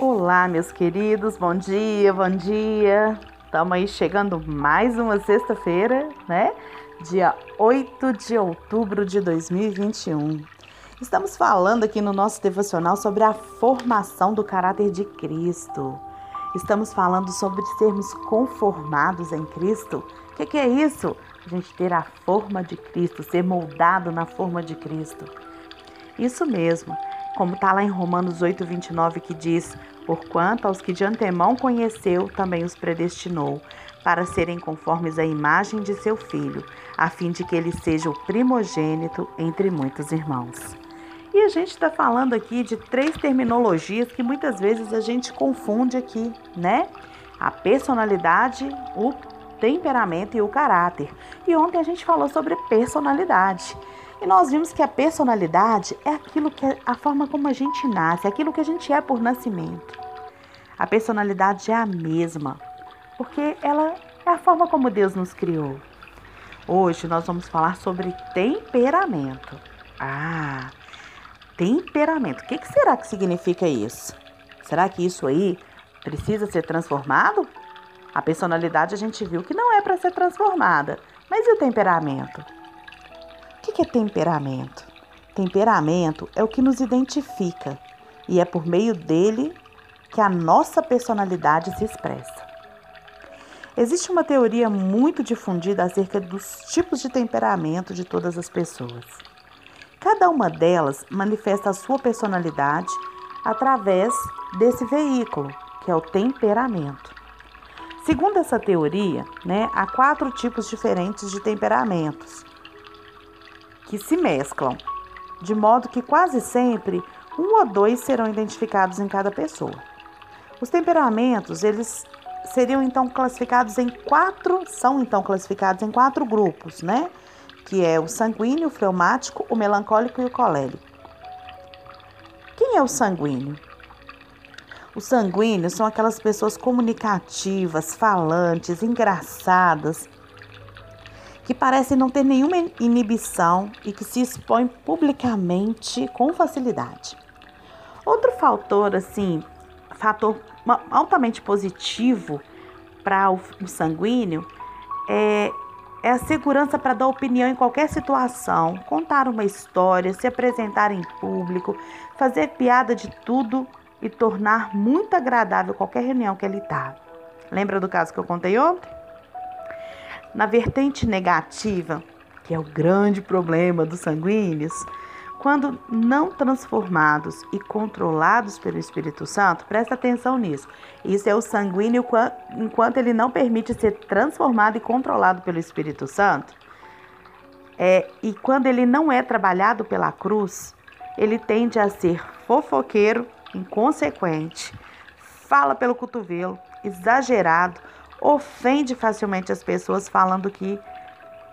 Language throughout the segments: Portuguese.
Olá, meus queridos, bom dia, bom dia. Estamos aí chegando mais uma sexta-feira, né? Dia 8 de outubro de 2021. Estamos falando aqui no nosso devocional sobre a formação do caráter de Cristo. Estamos falando sobre sermos conformados em Cristo. O que, que é isso? A gente ter a forma de Cristo, ser moldado na forma de Cristo. Isso mesmo como está lá em Romanos 8, 29, que diz: Porquanto aos que de antemão conheceu, também os predestinou, para serem conformes à imagem de seu filho, a fim de que ele seja o primogênito entre muitos irmãos. E a gente está falando aqui de três terminologias que muitas vezes a gente confunde aqui, né? A personalidade, o temperamento e o caráter. E ontem a gente falou sobre personalidade. E nós vimos que a personalidade é aquilo que é a forma como a gente nasce, é aquilo que a gente é por nascimento. A personalidade é a mesma, porque ela é a forma como Deus nos criou. Hoje nós vamos falar sobre temperamento. Ah, temperamento. O que, será que significa isso? Será que isso aí precisa ser transformado? A personalidade a gente viu que não é para ser transformada. Mas e o temperamento? O que é temperamento? Temperamento é o que nos identifica e é por meio dele que a nossa personalidade se expressa. Existe uma teoria muito difundida acerca dos tipos de temperamento de todas as pessoas. Cada uma delas manifesta a sua personalidade através desse veículo, que é o temperamento. Segundo essa teoria, né, há quatro tipos diferentes de temperamentos que se mesclam, de modo que quase sempre um ou dois serão identificados em cada pessoa. Os temperamentos, eles seriam então classificados em quatro, são então classificados em quatro grupos, né? Que é o sanguíneo, o fleumático, o melancólico e o colérico. Quem é o sanguíneo? Os sanguíneos são aquelas pessoas comunicativas, falantes, engraçadas, que parecem não ter nenhuma inibição e que se expõem publicamente com facilidade. Outro fator, assim, fator altamente positivo para o sanguíneo é, é a segurança para dar opinião em qualquer situação, contar uma história, se apresentar em público, fazer piada de tudo e tornar muito agradável qualquer reunião que ele está. Lembra do caso que eu contei ontem? Na vertente negativa, que é o grande problema dos sanguíneos, quando não transformados e controlados pelo Espírito Santo, presta atenção nisso. Isso é o sanguíneo enquanto ele não permite ser transformado e controlado pelo Espírito Santo. É, e quando ele não é trabalhado pela cruz, ele tende a ser fofoqueiro, inconsequente, fala pelo cotovelo, exagerado, ofende facilmente as pessoas falando que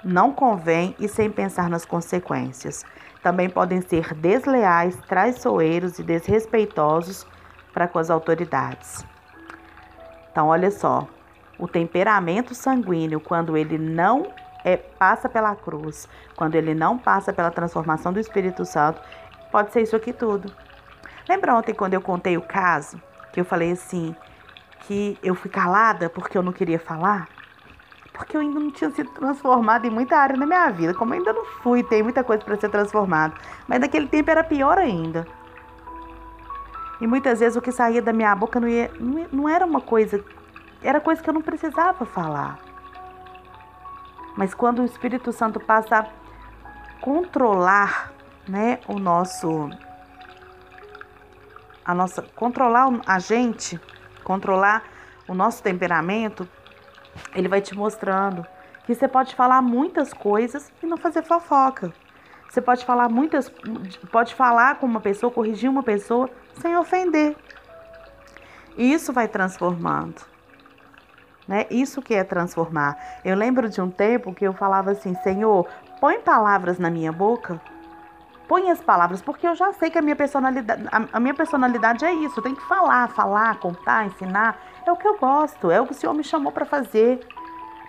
não convém e sem pensar nas consequências. Também podem ser desleais, traiçoeiros e desrespeitosos para com as autoridades. Então, olha só, o temperamento sanguíneo, quando ele não é, passa pela cruz, quando ele não passa pela transformação do Espírito Santo, pode ser isso aqui tudo. Lembra ontem quando eu contei o caso, que eu falei assim, que eu fui calada porque eu não queria falar? Porque eu ainda não tinha sido transformada em muita área na minha vida. Como eu ainda não fui, tem muita coisa para ser transformada. Mas naquele tempo era pior ainda. E muitas vezes o que saía da minha boca não, ia, não era uma coisa, era coisa que eu não precisava falar. Mas quando o Espírito Santo passa a controlar, né, o nosso a nossa controlar a gente, controlar o nosso temperamento, ele vai te mostrando que você pode falar muitas coisas e não fazer fofoca. Você pode falar muitas, pode falar com uma pessoa, corrigir uma pessoa sem ofender. Isso vai transformando. Né? Isso que é transformar. Eu lembro de um tempo que eu falava assim: Senhor, põe palavras na minha boca põe as palavras, porque eu já sei que a minha personalidade, a, minha personalidade é isso, eu tenho que falar, falar, contar, ensinar, é o que eu gosto, é o que o Senhor me chamou para fazer.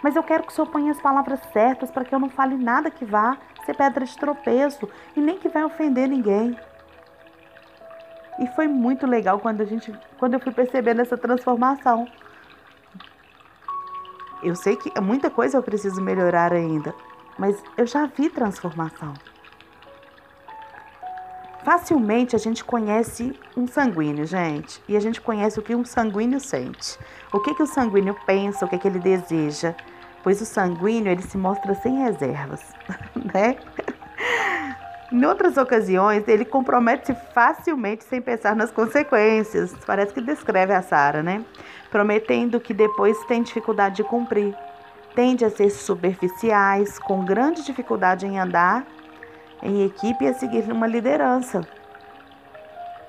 Mas eu quero que o Senhor ponha as palavras certas para que eu não fale nada que vá ser pedra de tropeço e nem que vai ofender ninguém. E foi muito legal quando a gente, quando eu fui percebendo essa transformação. Eu sei que muita coisa eu preciso melhorar ainda, mas eu já vi transformação. Facilmente a gente conhece um sanguíneo, gente, e a gente conhece o que um sanguíneo sente. O que, que o sanguíneo pensa, o que, que ele deseja, pois o sanguíneo ele se mostra sem reservas, né? Em outras ocasiões, ele compromete-se facilmente sem pensar nas consequências. Parece que descreve a Sara, né? Prometendo que depois tem dificuldade de cumprir. Tende a ser superficiais, com grande dificuldade em andar em equipe e a seguir uma liderança.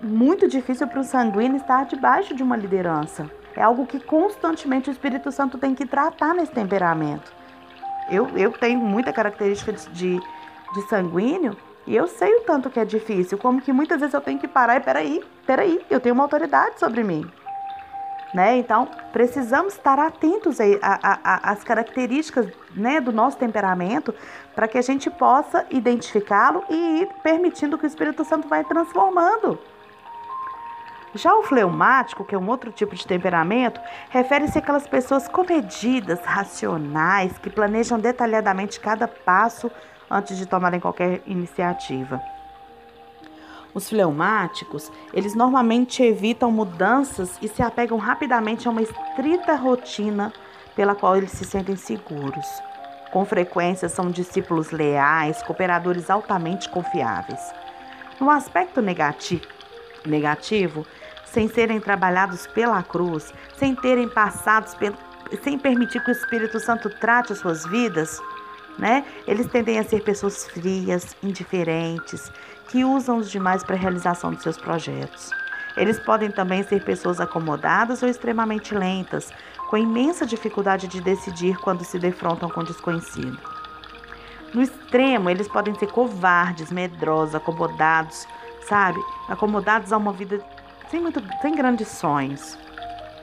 Muito difícil para o sanguíneo estar debaixo de uma liderança. É algo que constantemente o Espírito Santo tem que tratar nesse temperamento. Eu, eu tenho muita característica de, de sanguíneo e eu sei o tanto que é difícil, como que muitas vezes eu tenho que parar e peraí, peraí, eu tenho uma autoridade sobre mim. Né? Então, precisamos estar atentos às características né, do nosso temperamento para que a gente possa identificá-lo e ir permitindo que o Espírito Santo vai transformando. Já o fleumático, que é um outro tipo de temperamento, refere-se àquelas pessoas comedidas, racionais, que planejam detalhadamente cada passo antes de tomarem qualquer iniciativa. Os fleumáticos, eles normalmente evitam mudanças e se apegam rapidamente a uma estrita rotina pela qual eles se sentem seguros. Com frequência são discípulos leais, cooperadores altamente confiáveis. No aspecto negativo, negativo sem serem trabalhados pela cruz, sem terem passados, sem permitir que o Espírito Santo trate as suas vidas, né? Eles tendem a ser pessoas frias, indiferentes, que usam os demais para a realização de seus projetos. Eles podem também ser pessoas acomodadas ou extremamente lentas, com imensa dificuldade de decidir quando se defrontam com o desconhecido. No extremo, eles podem ser covardes, medrosos, acomodados, sabe? Acomodados a uma vida sem, muito, sem grandes sonhos.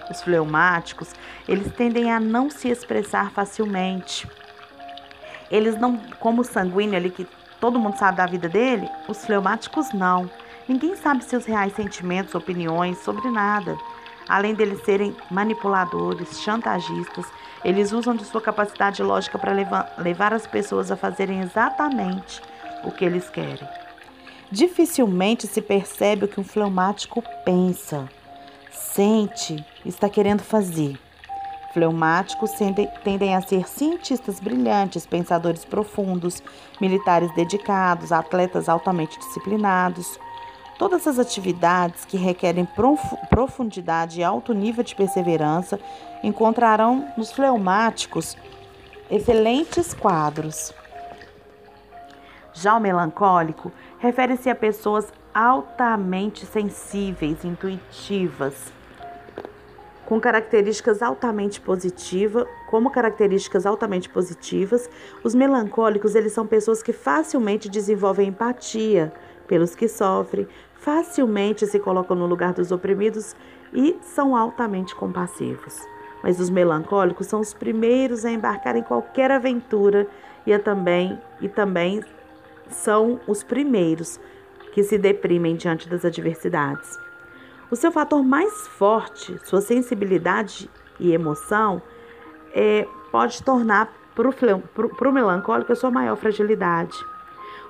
Os fleumáticos, eles tendem a não se expressar facilmente eles não, como o sanguíneo ali que todo mundo sabe da vida dele, os fleumáticos não. Ninguém sabe seus reais sentimentos, opiniões sobre nada. Além deles serem manipuladores, chantagistas, eles usam de sua capacidade lógica para levar, levar as pessoas a fazerem exatamente o que eles querem. Dificilmente se percebe o que um fleumático pensa, sente, está querendo fazer. Fleumáticos tendem a ser cientistas brilhantes, pensadores profundos, militares dedicados, atletas altamente disciplinados. Todas as atividades que requerem profundidade e alto nível de perseverança encontrarão nos fleumáticos excelentes quadros. Já o melancólico refere-se a pessoas altamente sensíveis, intuitivas, com características altamente positivas, como características altamente positivas, os melancólicos eles são pessoas que facilmente desenvolvem empatia pelos que sofrem, facilmente se colocam no lugar dos oprimidos e são altamente compassivos. Mas os melancólicos são os primeiros a embarcar em qualquer aventura e, a também, e também são os primeiros que se deprimem diante das adversidades. O seu fator mais forte, sua sensibilidade e emoção, é, pode tornar para o melancólico a sua maior fragilidade.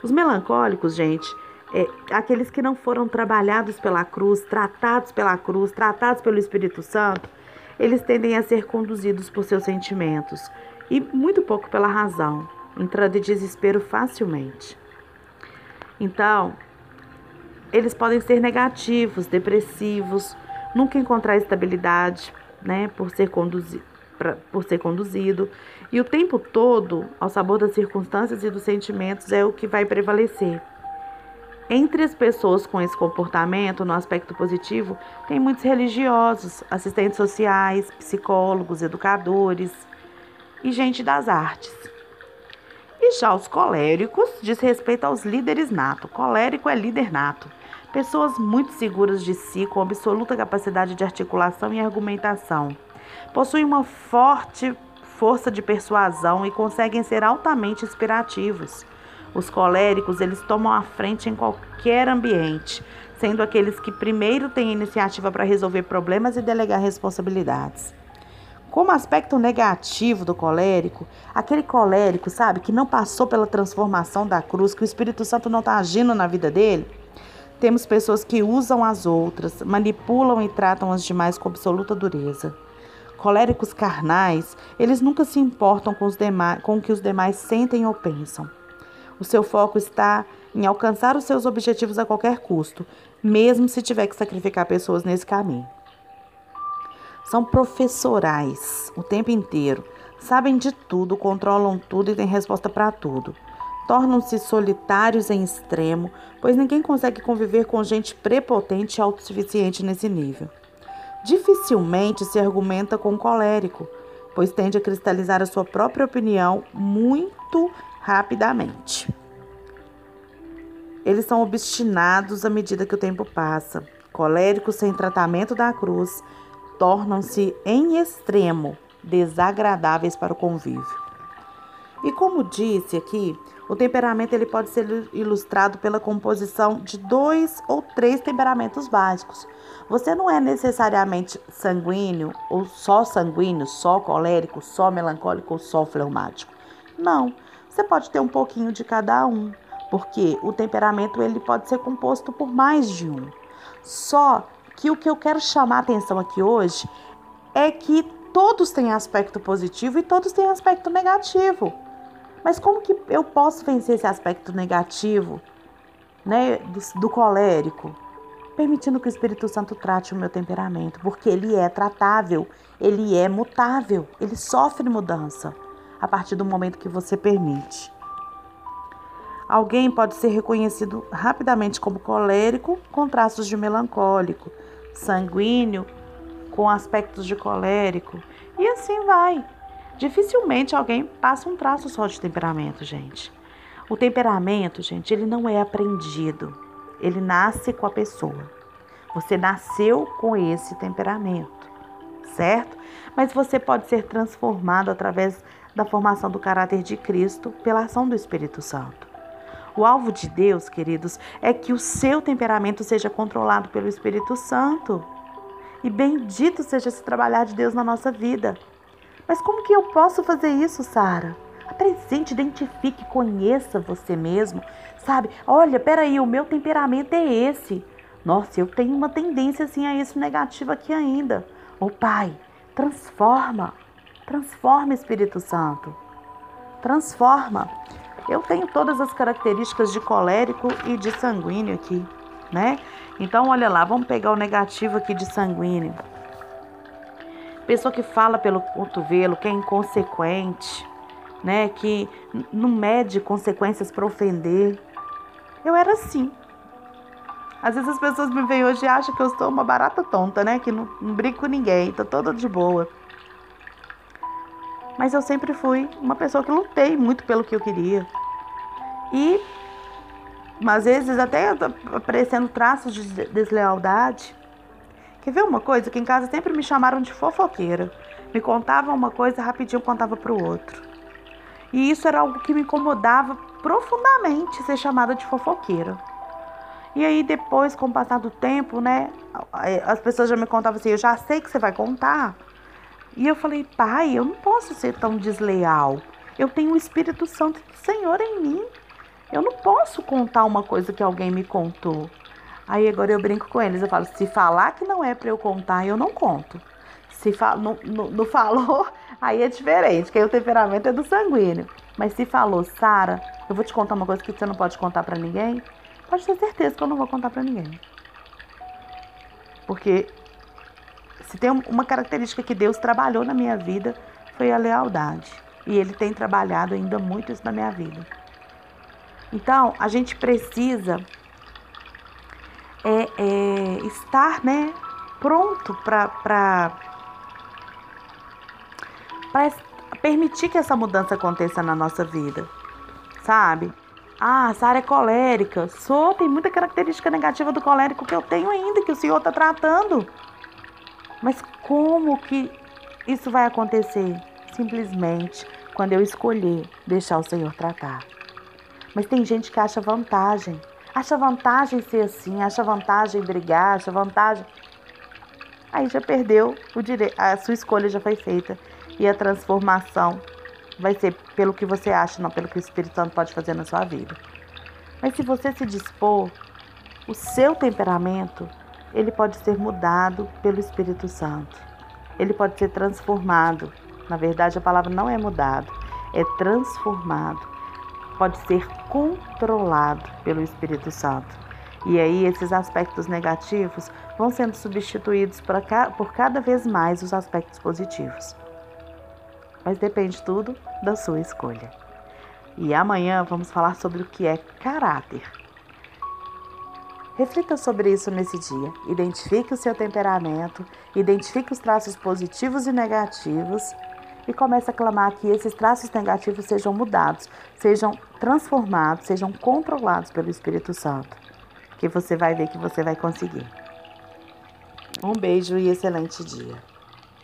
Os melancólicos, gente, é, aqueles que não foram trabalhados pela cruz, tratados pela cruz, tratados pelo Espírito Santo, eles tendem a ser conduzidos por seus sentimentos e muito pouco pela razão, entrando em desespero facilmente. Então, eles podem ser negativos, depressivos, nunca encontrar estabilidade, né, por ser conduzido, por ser conduzido, e o tempo todo, ao sabor das circunstâncias e dos sentimentos é o que vai prevalecer. Entre as pessoas com esse comportamento, no aspecto positivo, tem muitos religiosos, assistentes sociais, psicólogos, educadores e gente das artes. E já os coléricos diz respeito aos líderes nato. Colérico é líder nato. Pessoas muito seguras de si, com absoluta capacidade de articulação e argumentação. Possuem uma forte força de persuasão e conseguem ser altamente inspirativos. Os coléricos, eles tomam a frente em qualquer ambiente, sendo aqueles que primeiro têm iniciativa para resolver problemas e delegar responsabilidades. Como aspecto negativo do colérico, aquele colérico, sabe, que não passou pela transformação da cruz, que o Espírito Santo não está agindo na vida dele, temos pessoas que usam as outras, manipulam e tratam as demais com absoluta dureza. Coléricos carnais, eles nunca se importam com, os demais, com o que os demais sentem ou pensam. O seu foco está em alcançar os seus objetivos a qualquer custo, mesmo se tiver que sacrificar pessoas nesse caminho. São professorais o tempo inteiro, sabem de tudo, controlam tudo e têm resposta para tudo. Tornam-se solitários em extremo, pois ninguém consegue conviver com gente prepotente e autossuficiente nesse nível. Dificilmente se argumenta com colérico, pois tende a cristalizar a sua própria opinião muito rapidamente. Eles são obstinados à medida que o tempo passa. Coléricos sem tratamento da cruz tornam-se em extremo desagradáveis para o convívio. E como disse aqui, o temperamento ele pode ser ilustrado pela composição de dois ou três temperamentos básicos. Você não é necessariamente sanguíneo ou só sanguíneo, só colérico, só melancólico ou só fleumático. Não, você pode ter um pouquinho de cada um, porque o temperamento ele pode ser composto por mais de um. Só que o que eu quero chamar a atenção aqui hoje é que todos têm aspecto positivo e todos têm aspecto negativo. Mas como que eu posso vencer esse aspecto negativo, né, do, do colérico? Permitindo que o Espírito Santo trate o meu temperamento, porque ele é tratável, ele é mutável, ele sofre mudança a partir do momento que você permite. Alguém pode ser reconhecido rapidamente como colérico com traços de melancólico, sanguíneo com aspectos de colérico e assim vai. Dificilmente alguém passa um traço só de temperamento, gente. O temperamento, gente, ele não é aprendido. Ele nasce com a pessoa. Você nasceu com esse temperamento, certo? Mas você pode ser transformado através da formação do caráter de Cristo pela ação do Espírito Santo. O alvo de Deus, queridos, é que o seu temperamento seja controlado pelo Espírito Santo. E bendito seja esse trabalhar de Deus na nossa vida. Mas como que eu posso fazer isso, Sara? Apresente, identifique, conheça você mesmo. Sabe? Olha, peraí, o meu temperamento é esse. Nossa, eu tenho uma tendência assim a isso negativo aqui ainda. Ô Pai, transforma. Transforma, Espírito Santo. Transforma. Eu tenho todas as características de colérico e de sanguíneo aqui, né? Então, olha lá, vamos pegar o negativo aqui de sanguíneo. Pessoa que fala pelo cotovelo, que é inconsequente, né? Que não mede consequências para ofender. Eu era assim. Às vezes as pessoas me veem hoje e acham que eu sou uma barata tonta, né? Que não, não brinco com ninguém, tô toda de boa. Mas eu sempre fui uma pessoa que lutei muito pelo que eu queria. E às vezes até aparecendo traços de deslealdade. Quer ver uma coisa? Que em casa sempre me chamaram de fofoqueira. Me contavam uma coisa, rapidinho contava para o outro. E isso era algo que me incomodava profundamente, ser chamada de fofoqueira. E aí depois, com o passar do tempo, né, as pessoas já me contavam assim, eu já sei que você vai contar, e eu falei, pai, eu não posso ser tão desleal. Eu tenho o Espírito Santo do Senhor em mim. Eu não posso contar uma coisa que alguém me contou. Aí agora eu brinco com eles, eu falo, se falar que não é para eu contar, eu não conto. Se não, não, não falou, aí é diferente, que aí o temperamento é do sanguíneo. Mas se falou, Sara, eu vou te contar uma coisa que você não pode contar para ninguém, pode ter certeza que eu não vou contar para ninguém. Porque se tem uma característica que Deus trabalhou na minha vida, foi a lealdade. E Ele tem trabalhado ainda muito isso na minha vida. Então, a gente precisa é, é, estar né, pronto para permitir que essa mudança aconteça na nossa vida, sabe? Ah, Sara é colérica. Sou, tem muita característica negativa do colérico que eu tenho ainda, que o Senhor está tratando. Mas como que isso vai acontecer? Simplesmente quando eu escolher deixar o Senhor tratar. Mas tem gente que acha vantagem. Acha vantagem ser assim, acha vantagem brigar, acha vantagem. Aí já perdeu o direito, a sua escolha já foi feita. E a transformação vai ser pelo que você acha, não pelo que o Espírito Santo pode fazer na sua vida. Mas se você se dispor, o seu temperamento, ele pode ser mudado pelo Espírito Santo. Ele pode ser transformado. Na verdade, a palavra não é mudado, é transformado. Pode ser controlado pelo Espírito Santo. E aí esses aspectos negativos vão sendo substituídos por cada vez mais os aspectos positivos. Mas depende tudo da sua escolha. E amanhã vamos falar sobre o que é caráter. Reflita sobre isso nesse dia. Identifique o seu temperamento, identifique os traços positivos e negativos e comece a clamar que esses traços negativos sejam mudados, sejam transformados, sejam controlados pelo Espírito Santo. Que você vai ver que você vai conseguir. Um beijo e excelente dia.